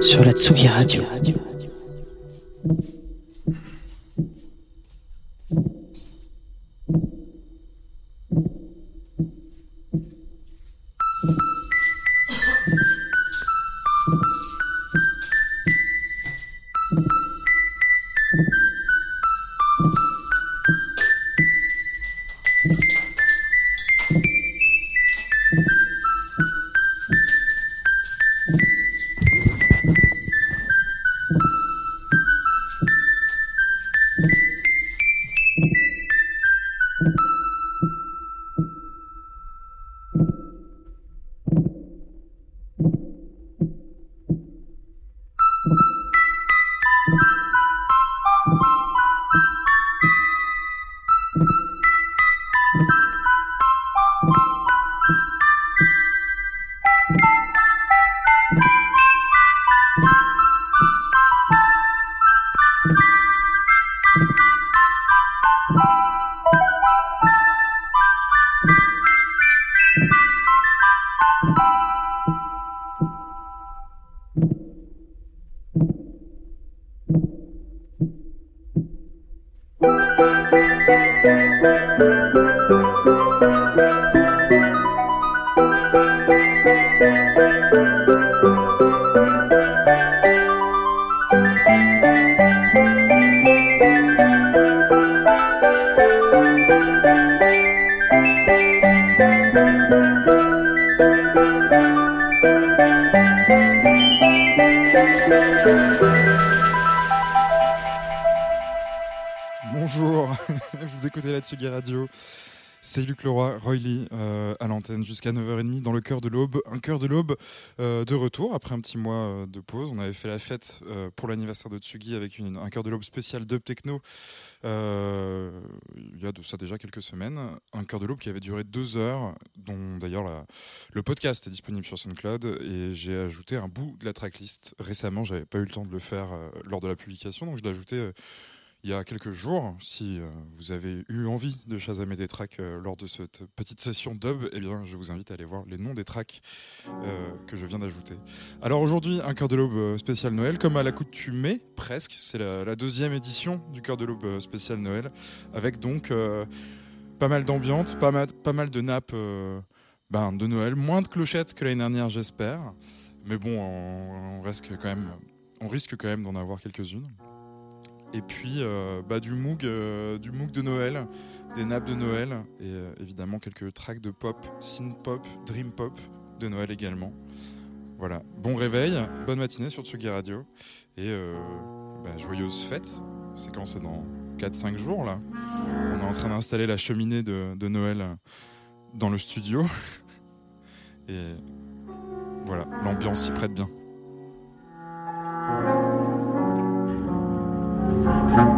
sur la Tsugi Radio. Bonjour, vous écoutez la Tsugi Radio. C'est Luc Leroy, Roy Lee, euh, à l'antenne jusqu'à 9h30 dans le cœur de l'aube. Un cœur de l'aube euh, de retour après un petit mois euh, de pause. On avait fait la fête pour l'anniversaire de Tsugi avec une- un cœur de l'aube spécial dub techno il y a de ça déjà quelques semaines. Un cœur de l'aube qui avait duré deux heures, dont d'ailleurs le podcast est disponible sur SoundCloud et j'ai ajouté un bout de la tracklist récemment. J'avais pas eu le temps de le faire lors de la publication, donc je l'ai ajouté il y a quelques jours. Si euh, vous avez eu envie de chasamer des tracks euh, lors de cette petite session dub, eh bien, je vous invite à aller voir les noms des tracks euh, que je viens d'ajouter. Alors aujourd'hui, un cœur de l'aube spécial Noël, comme à l'accoutumée, presque. C'est la, deuxième édition du cœur de l'aube spécial Noël, avec donc pas mal d'ambiance, pas mal, de nappes ben, de Noël, moins de clochettes que l'année dernière, j'espère. Mais bon, on, on reste quand même, on risque quand même d'en avoir quelques-unes. Et puis euh, bah, euh, du moog de Noël, des nappes de Noël et euh, évidemment quelques tracks de pop, synth pop, dream pop de Noël également. Voilà, bon réveil, bonne matinée sur Tsugi Radio et bah, joyeuse fête. C'est quand? C'est dans 4-5 jours là. On est en train d'installer la cheminée de, de Noël dans le studio et voilà, l'ambiance s'y prête bien. Thank you.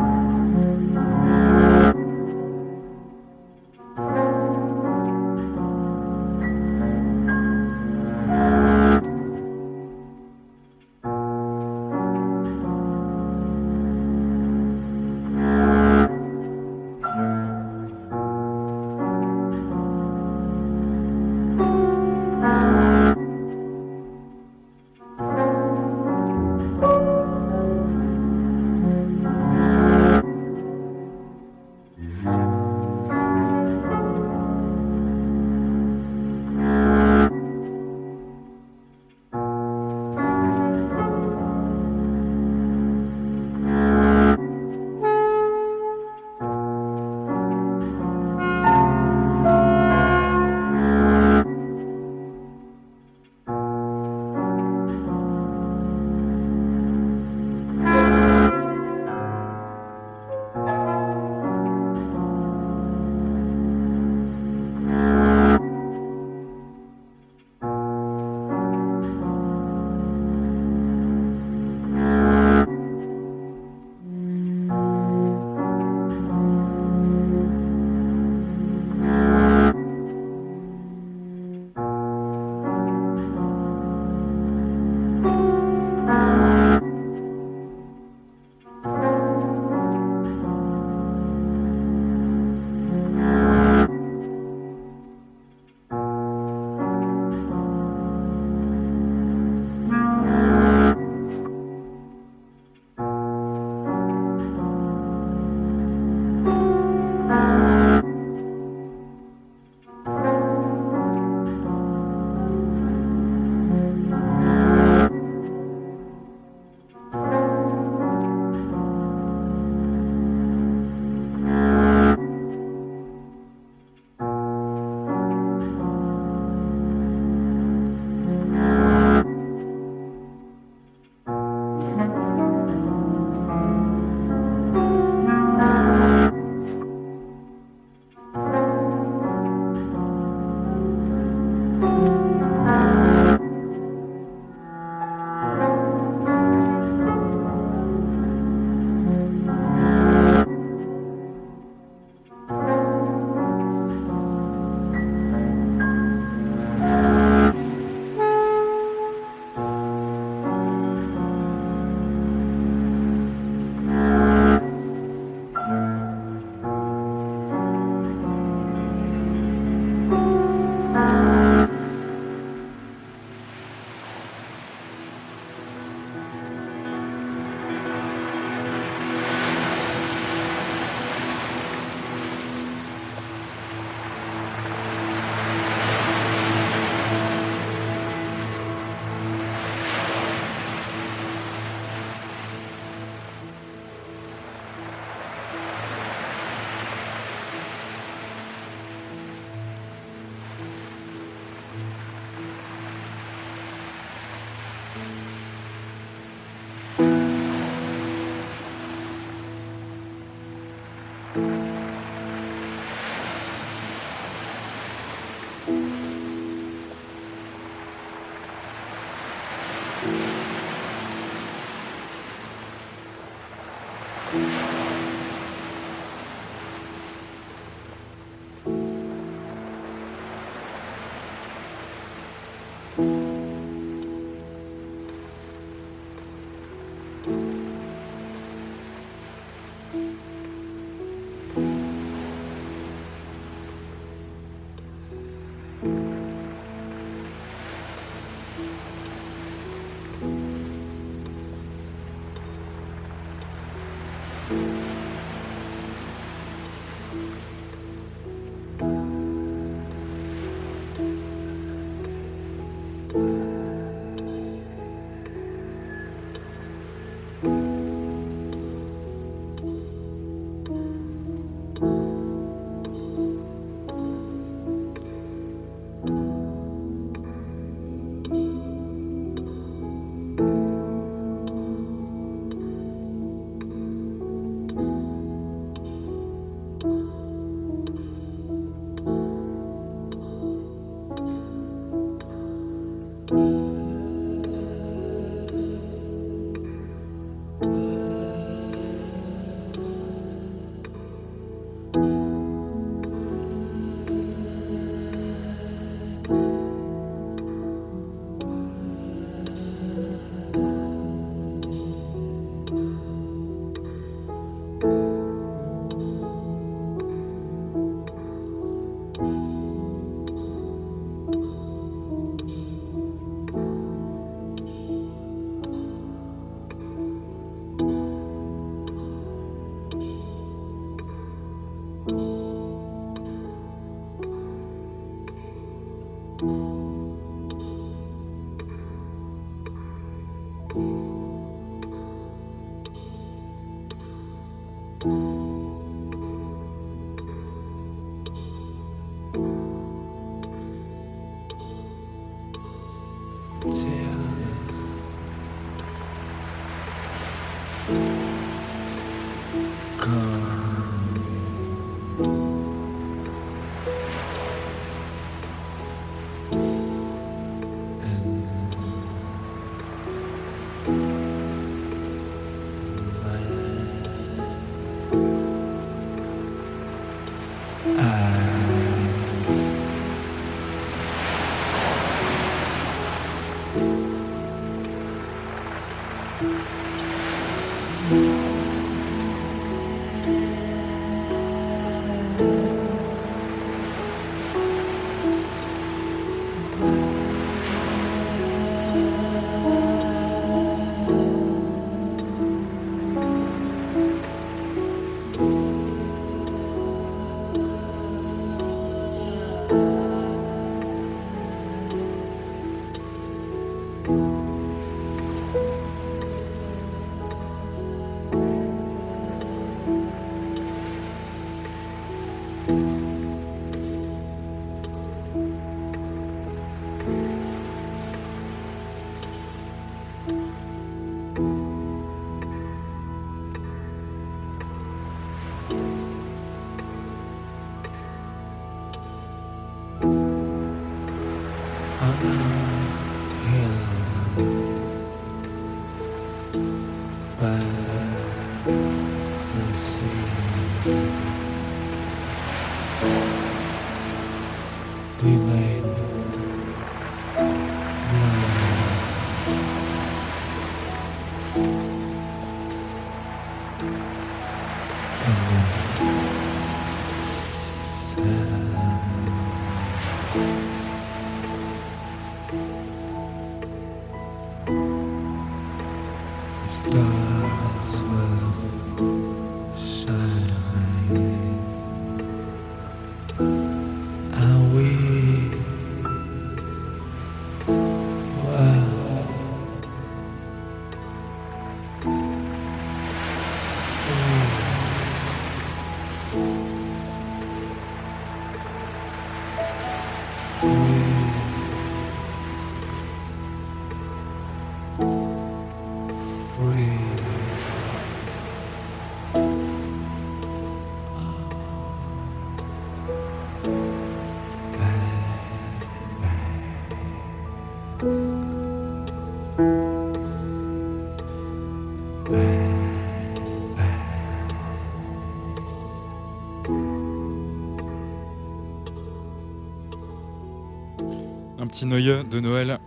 Petit de Noël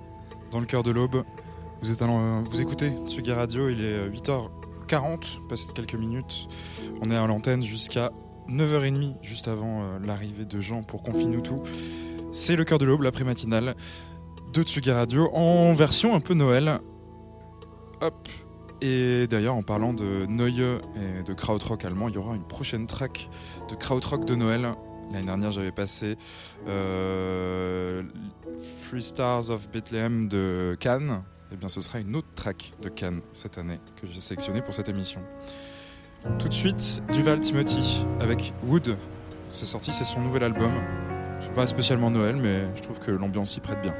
dans le cœur de l'aube. Vous, êtes vous écoutez Tsugi Radio, il est 8h40, passé de quelques minutes. On est à l'antenne jusqu'à 9h30, juste avant euh, l'arrivée de Jean pour Confine-nous tout. C'est le cœur de l'aube, l'après-matinale de Tsugi Radio, en version un peu Noël. Hop Et d'ailleurs, en parlant de Neue et de krautrock allemand, il y aura une prochaine track de krautrock de Noël L'année dernière, j'avais passé euh, Three Stars of Bethlehem de Cannes. Et eh bien, ce sera une autre track de Cannes cette année que j'ai sélectionnée pour cette émission. Tout de suite, Duval Timothy avec Wood. C'est sorti, c'est son nouvel album. C'est pas spécialement Noël, mais je trouve que l'ambiance y prête bien.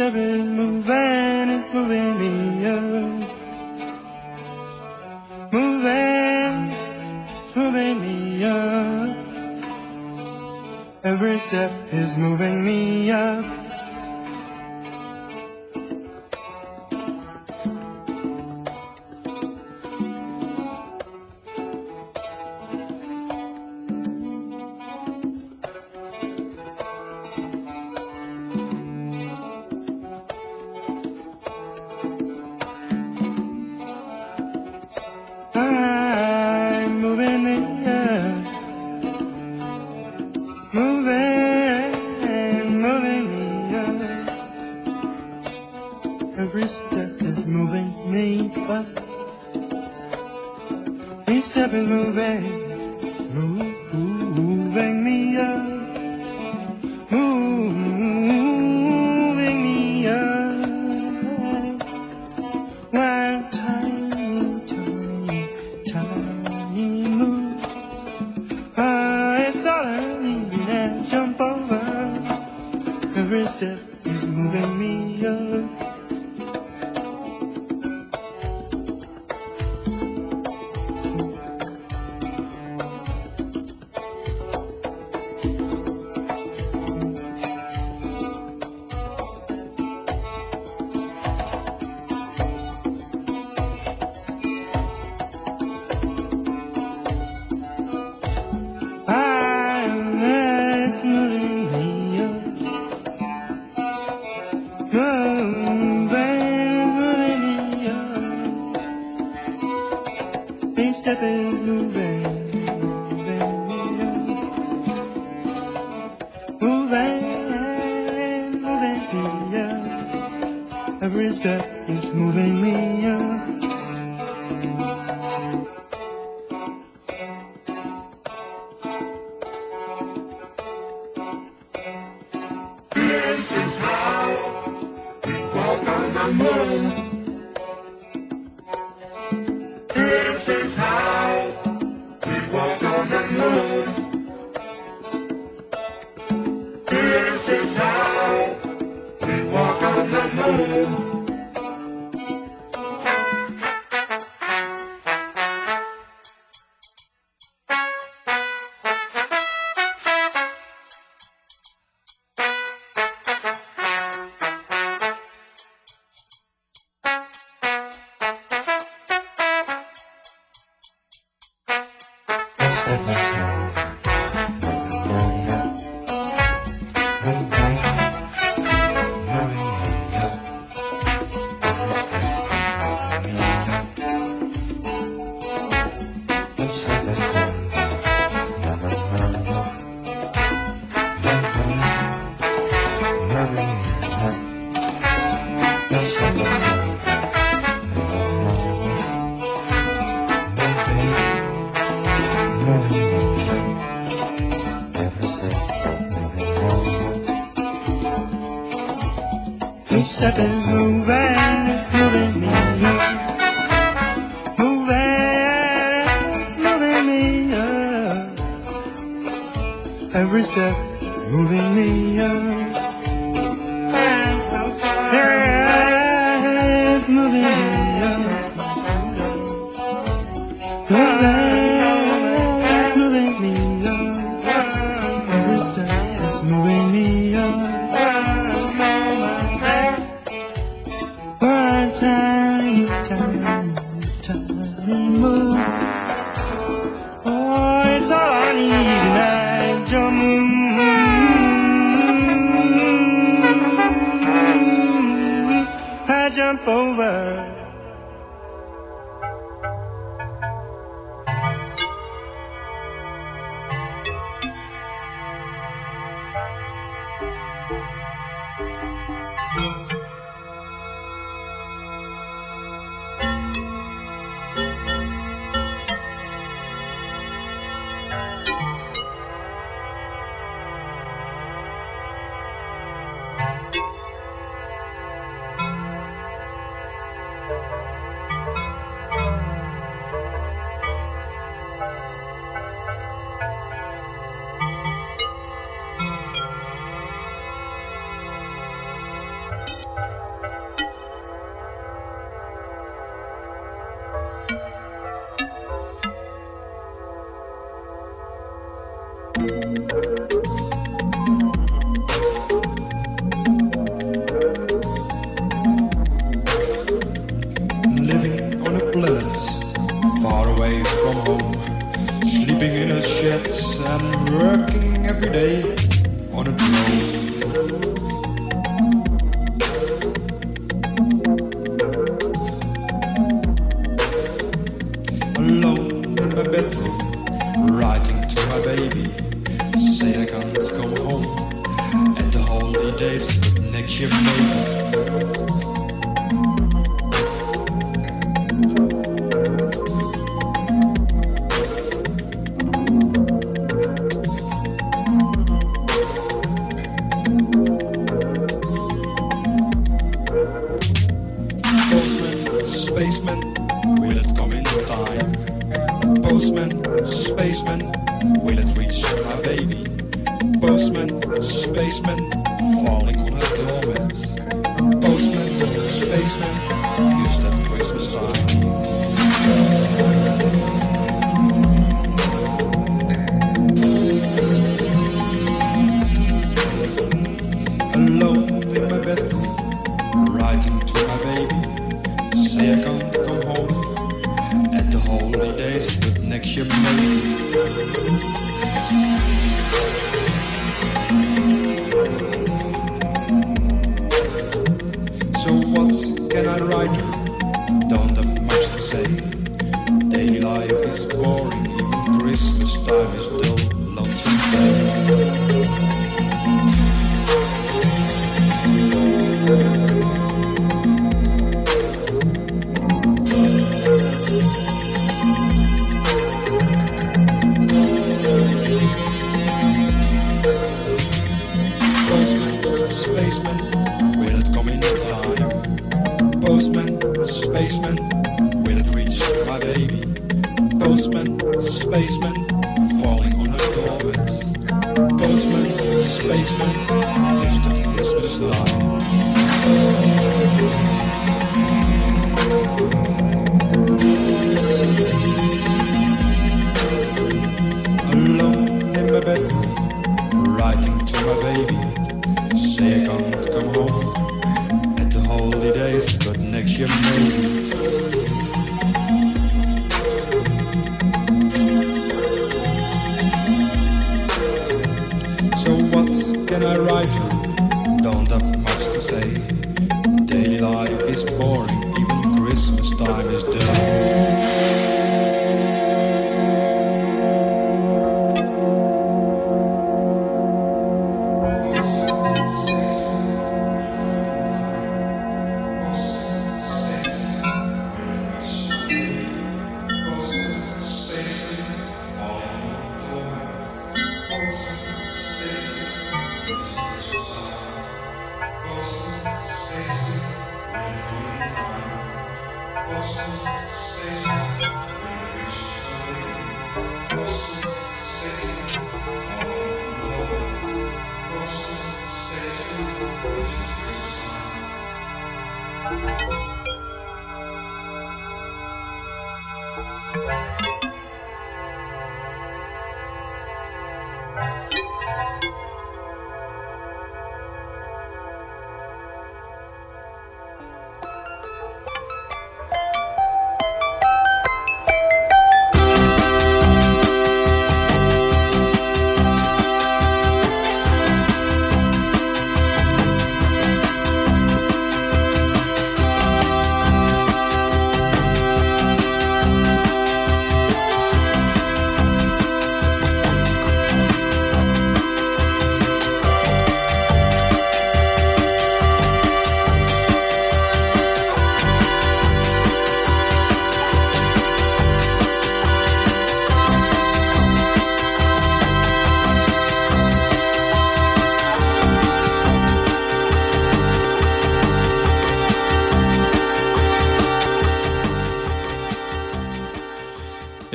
Step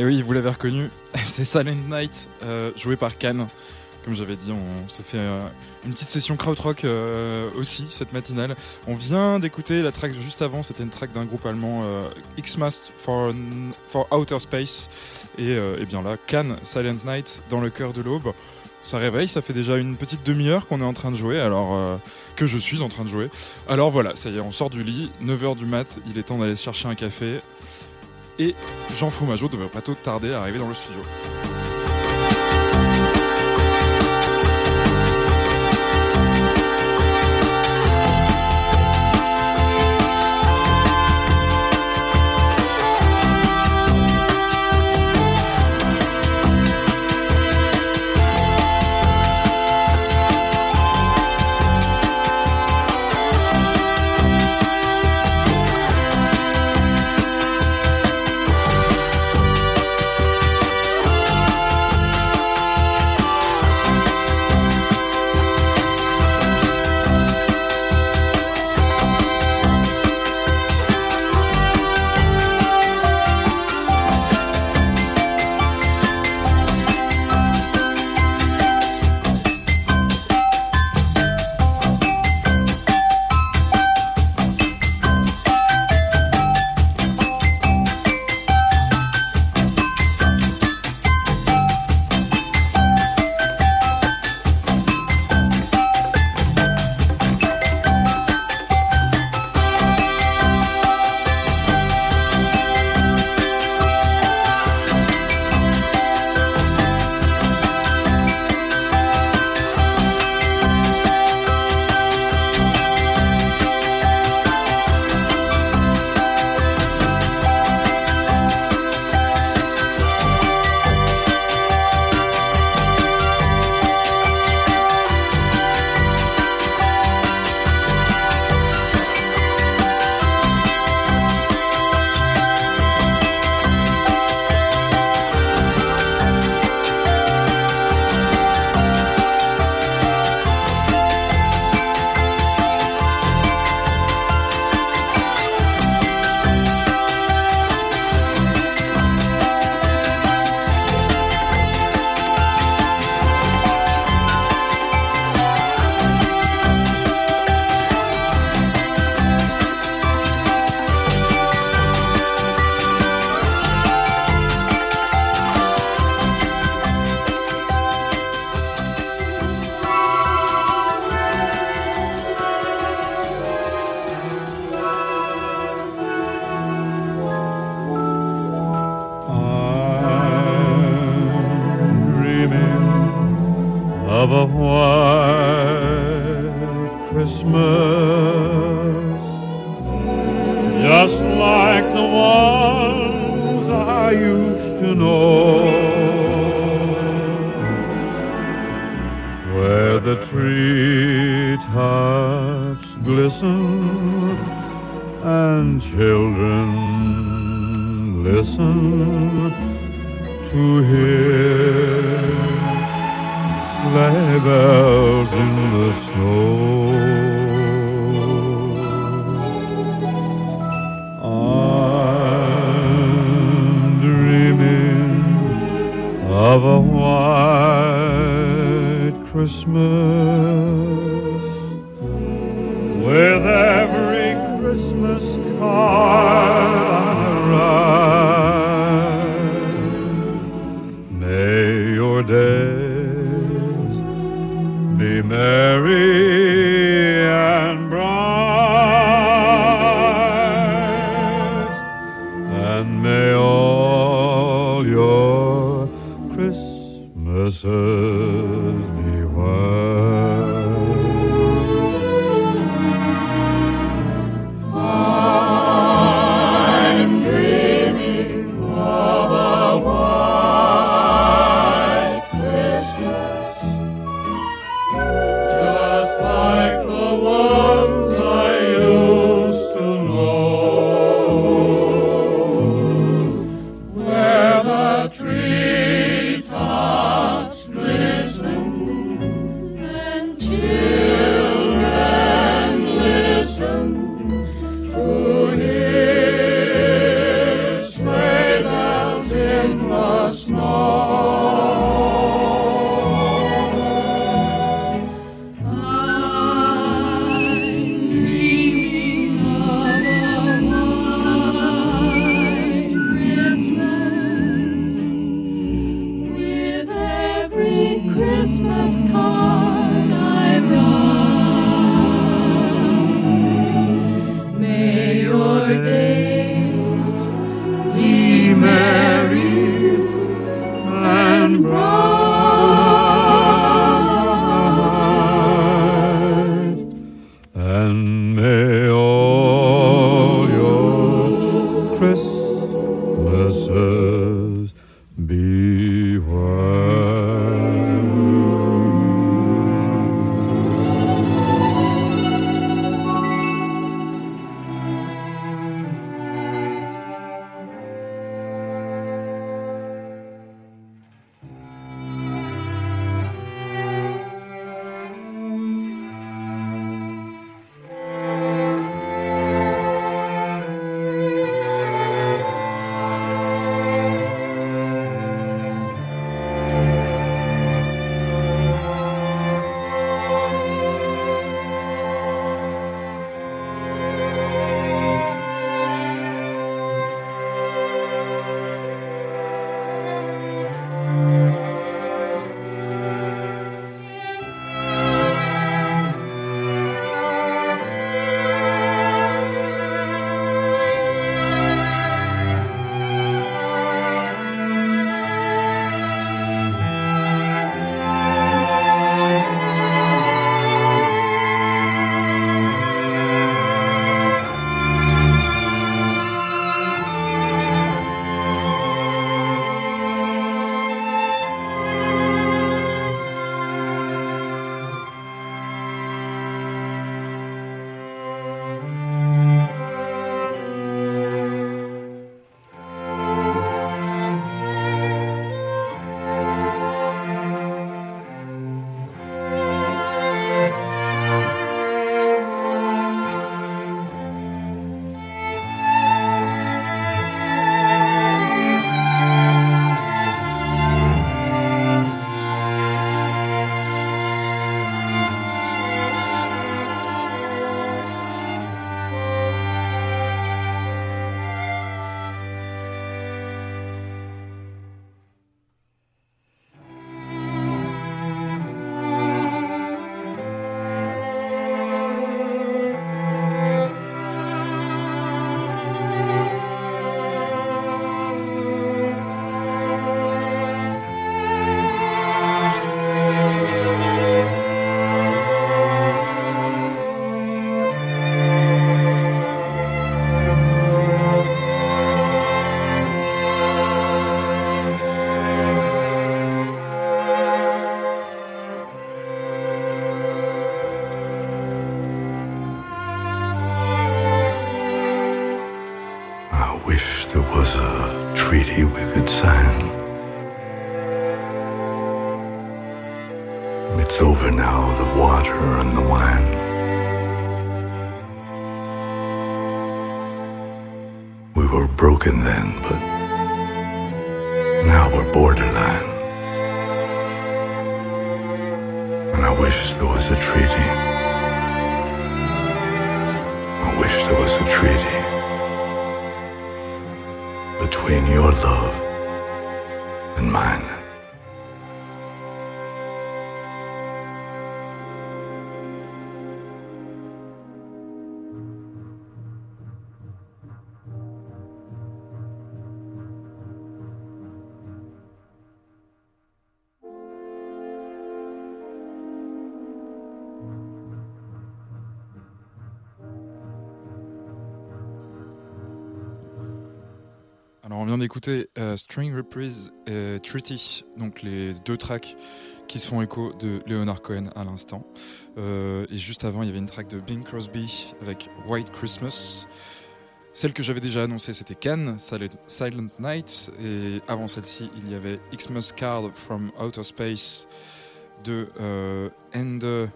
oui, vous l'avez reconnu, c'est Silent Night, euh, joué par Cannes. Comme j'avais dit, on s'est fait euh, une petite session krautrock euh, aussi cette matinale. On vient d'écouter la track juste avant, c'était une track d'un groupe allemand, X-Mast for, Outer Space. Et, bien là, Cannes, Silent Night, dans le cœur de l'aube. Ça réveille, ça fait déjà une petite demi-heure qu'on est en train de jouer, alors que je suis en train de jouer. Alors voilà, ça y est, on sort du lit, 9h du mat, il est temps d'aller chercher un café. Et Jean Fromageau devrait pas trop tarder à arriver dans le studio. Vient d'écouter euh, String Reprise et Treaty, donc les deux tracks qui se font écho de Leonard Cohen à l'instant. Euh, et juste avant, il y avait une track de Bing Crosby avec White Christmas. Celle que j'avais déjà annoncée, c'était Cannes, Silent Night. Et avant celle-ci, il y avait Xmas Card from Outer Space de euh, Ende,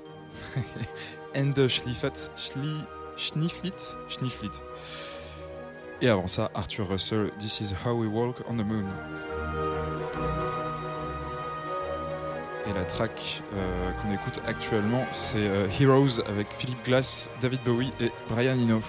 Ende Schlieffert, Schli, Schnieflit, Schnieflit. Et avant ça, Arthur Russell, This is How We Walk on the Moon. Et la track euh, qu'on écoute actuellement, c'est euh, Heroes avec Philippe Glass, David Bowie et Brian Eno.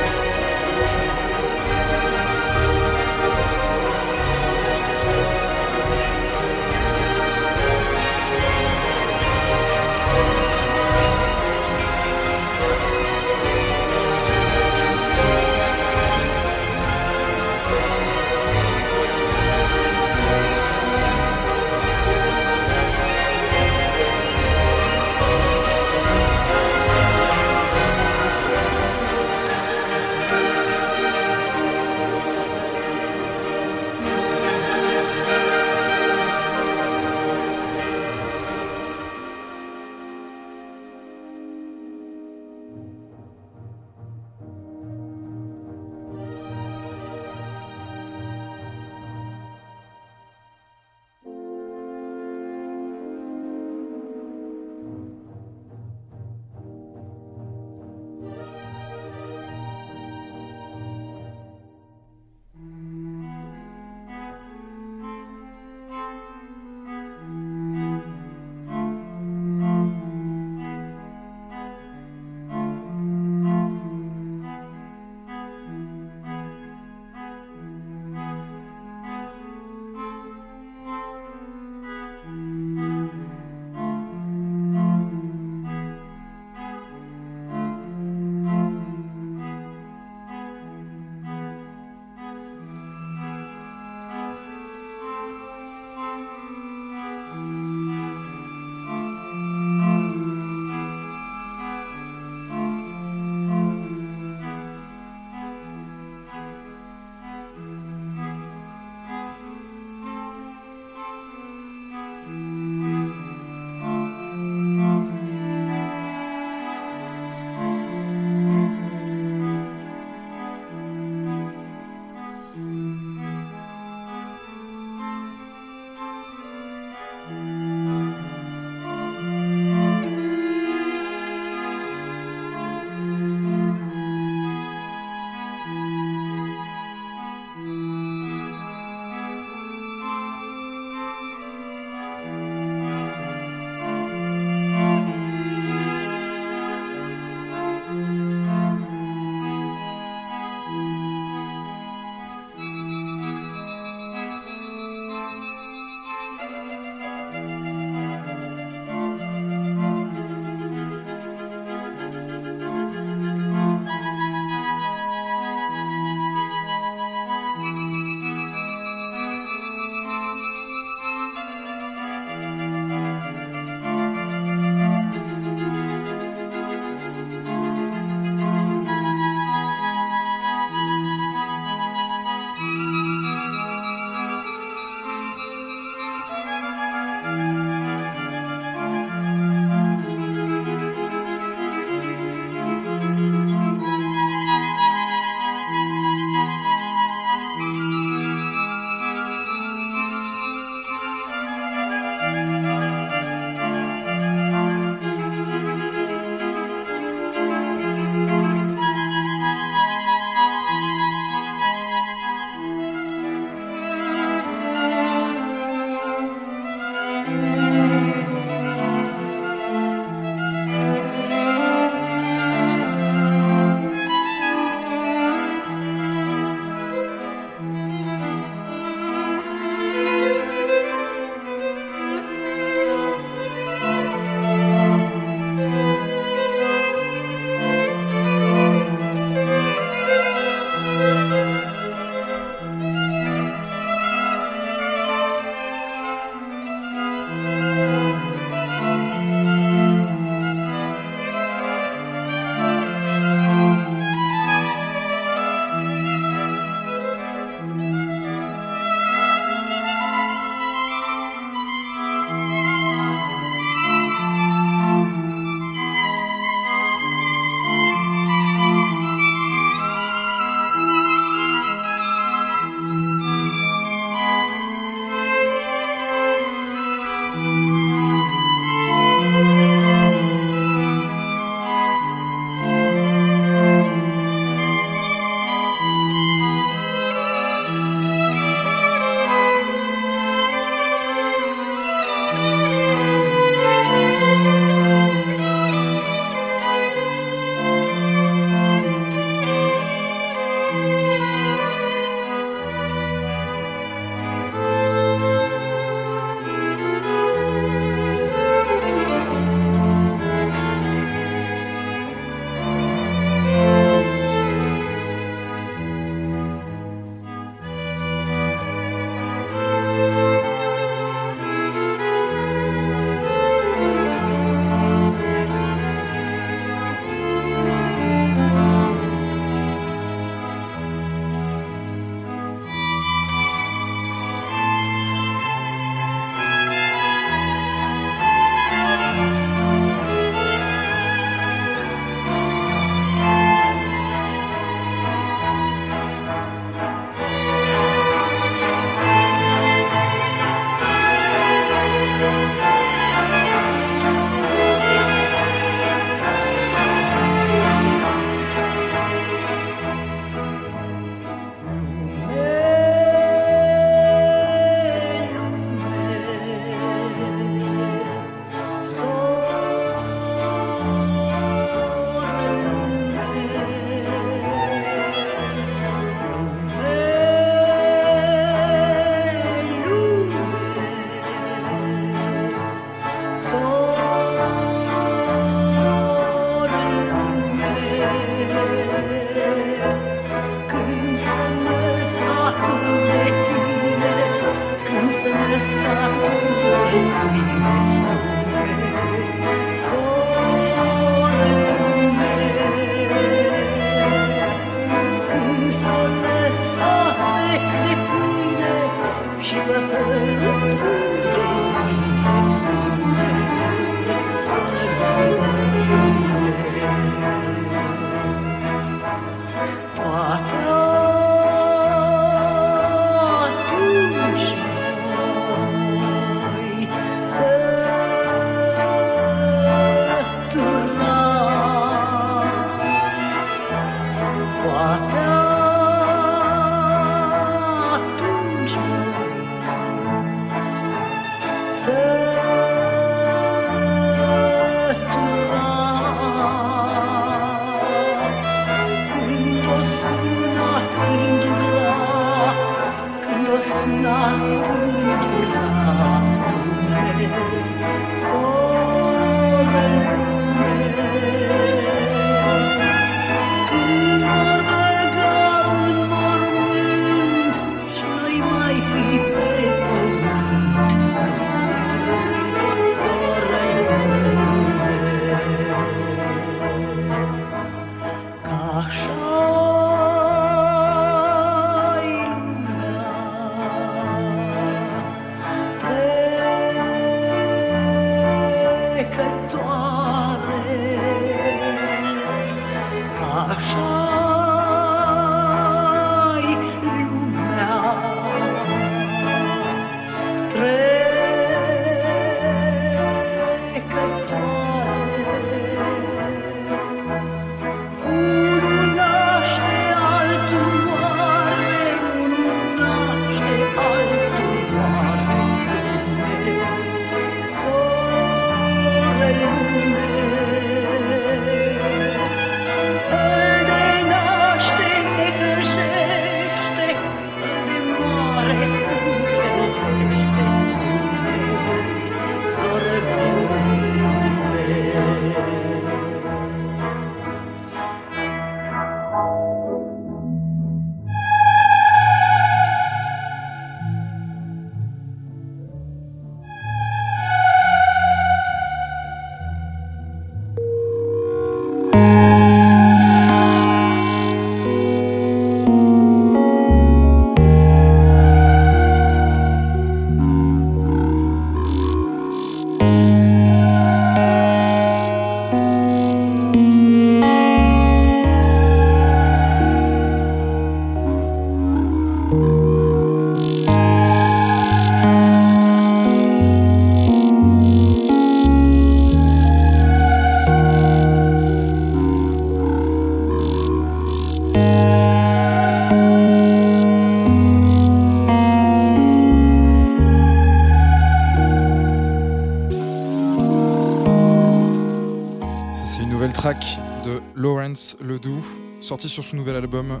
Lawrence Ledoux, sortie sur son nouvel album.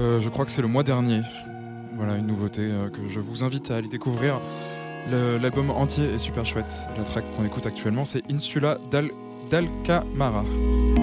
euh, je crois que c'est le mois dernier. Voilà, une nouveauté euh, que je vous invite à aller découvrir. Le- L'album entier est super chouette. La track qu'on écoute actuellement, c'est Insula d'Al d'Alcamara. They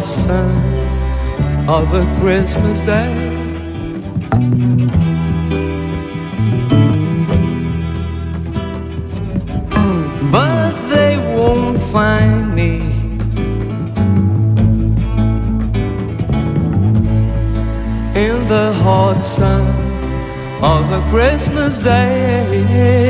sun of a Christmas day. But they won't find me. In the hot sun of a Christmas day.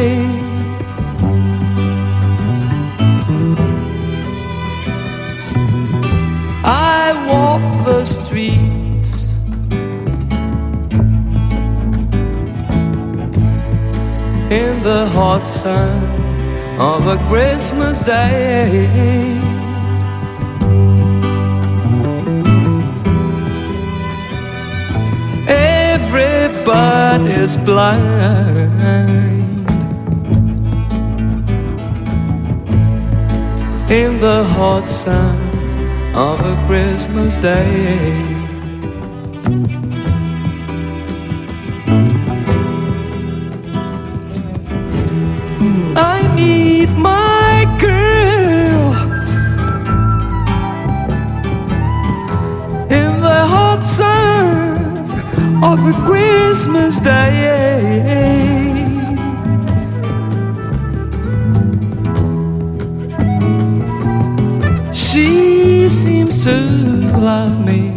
Sun of a Christmas day. Everybody's blind in the hot sun of a Christmas day. Christmas day. She seems to love me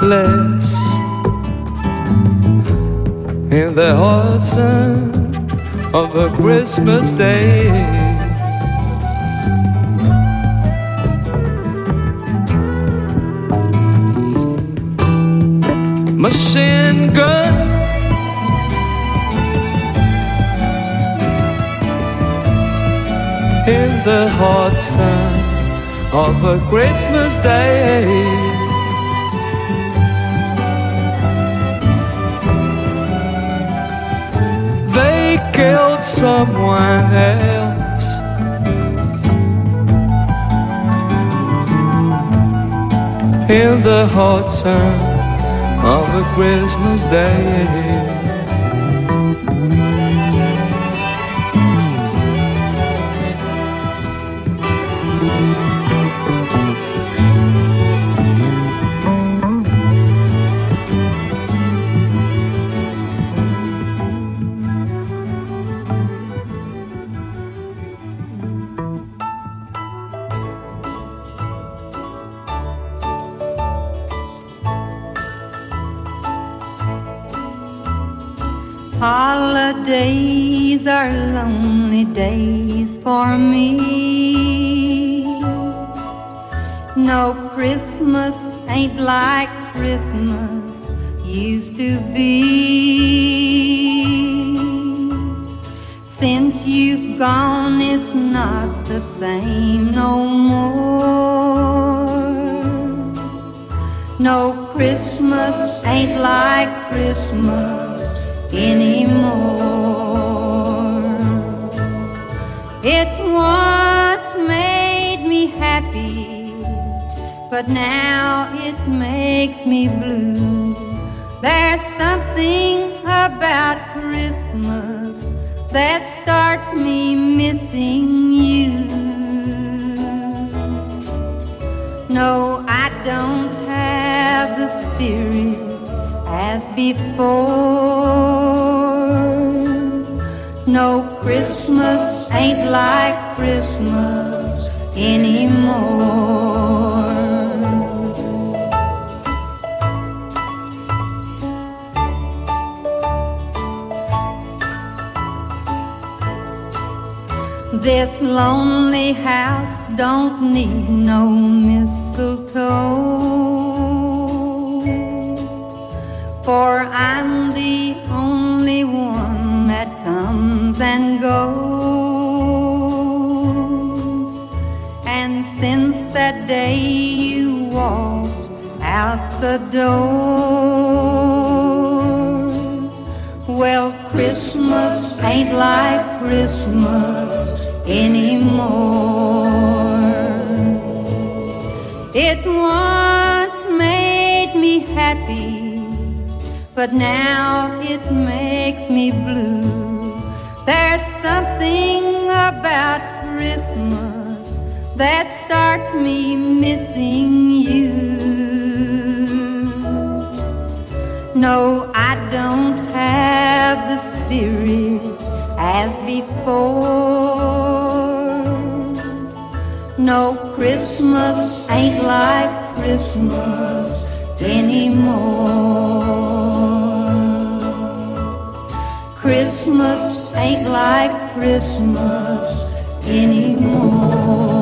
less in the sun of a Christmas day. Machine gun. In the hot sun of a Christmas day. they killed someone else. In the hot sun of a Christmas day. Christmas ain't like Christmas anymore. This lonely house don't need no mistletoe. For I'm the only one comes and goes. And since that day you walked out the door, well, Christmas ain't like Christmas anymore. It once made me happy, but now it makes me blue. There's something about Christmas that starts me missing you. No, I don't have the spirit as before. No, Christmas ain't like Christmas anymore. Christmas ain't like Christmas anymore.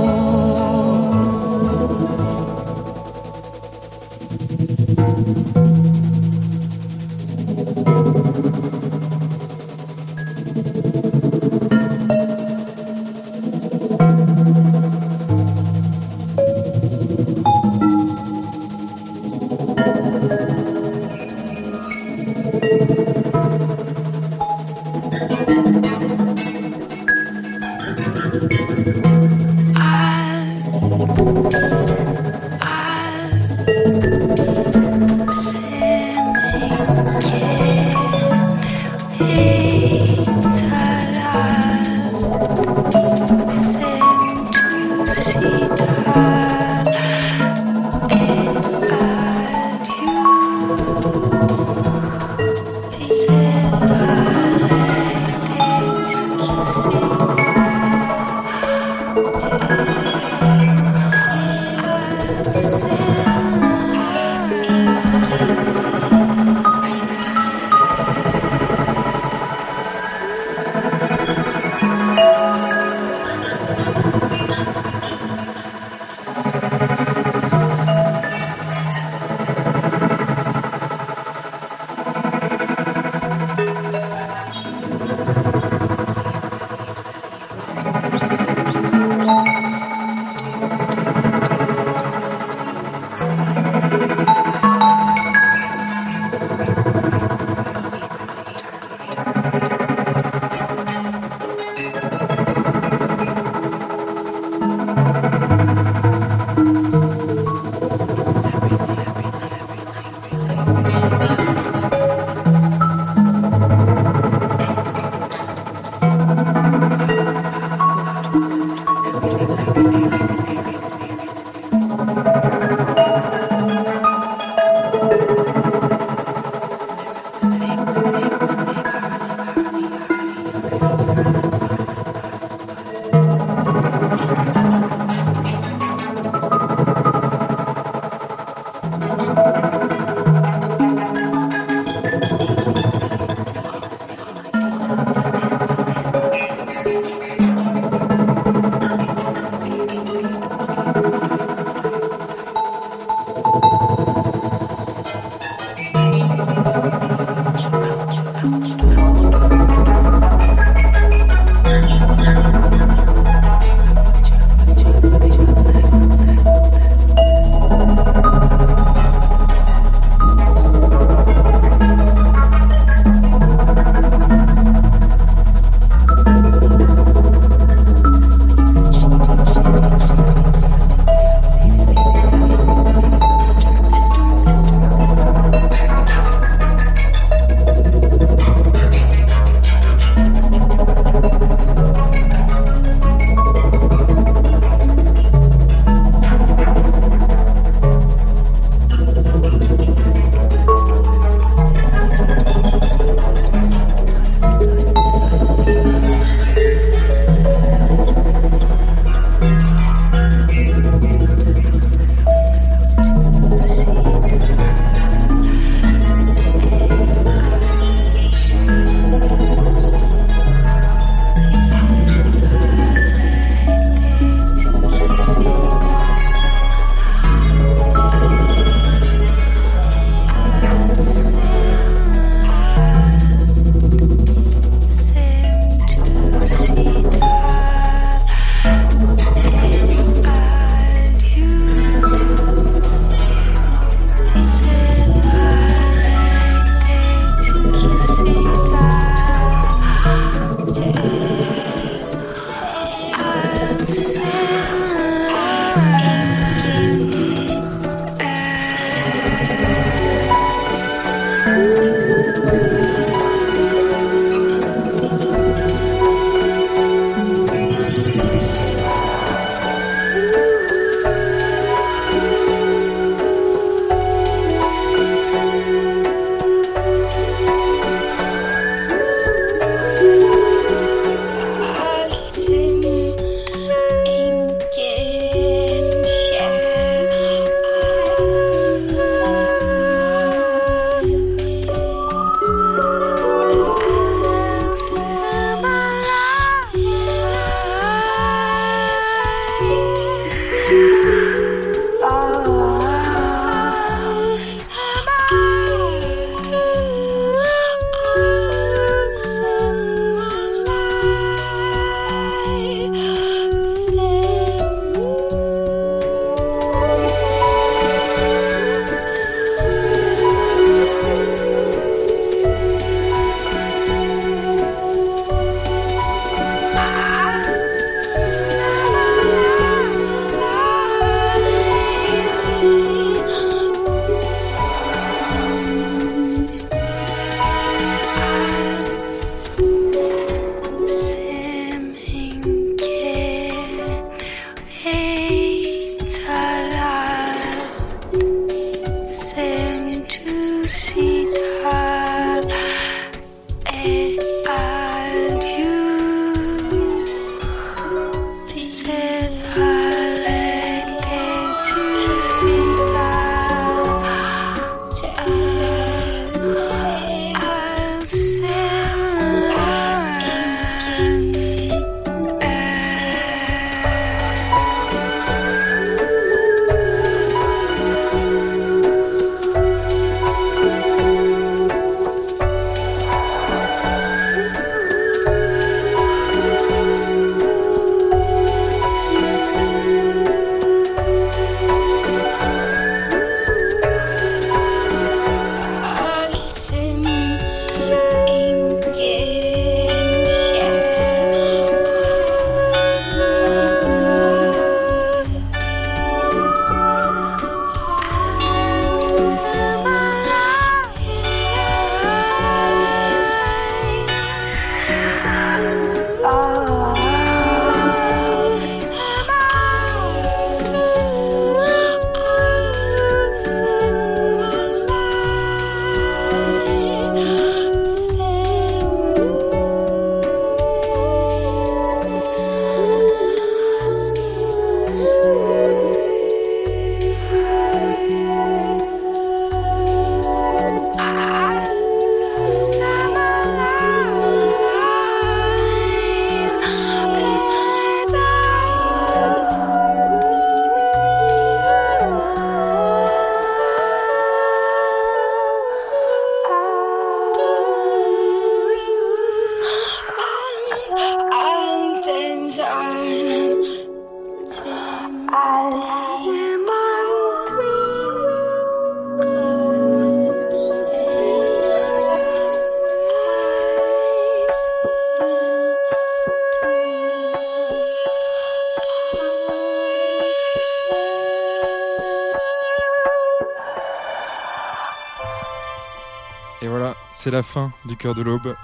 C'est la fin du cœur de l'aube.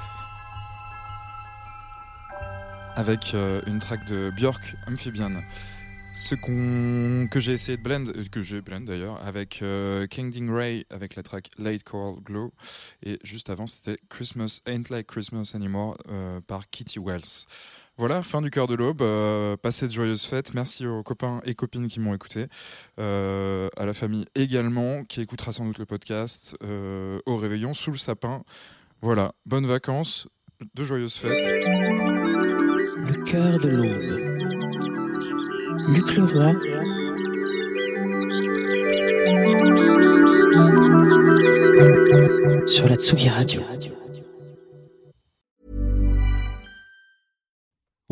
Avec euh, une track de Björk Amphibian. Ce que j'ai essayé de blend, euh, que j'ai blend d'ailleurs, avec euh, King Ding Ray, avec la track Late Coral Glow. Et juste avant, c'était Christmas Ain't Like Christmas Anymore euh, par Kitty Wells. Voilà, fin du cœur de l'aube. Euh, passez de joyeuses fêtes. Merci aux copains et copines qui m'ont écouté. Euh, à la famille également, qui écoutera sans doute le podcast. euh, au réveillon, sous le sapin. Voilà, bonnes vacances, de joyeuses fêtes. Le cœur de l'aube. Luc Leroy. Sur la Tsugi Radio.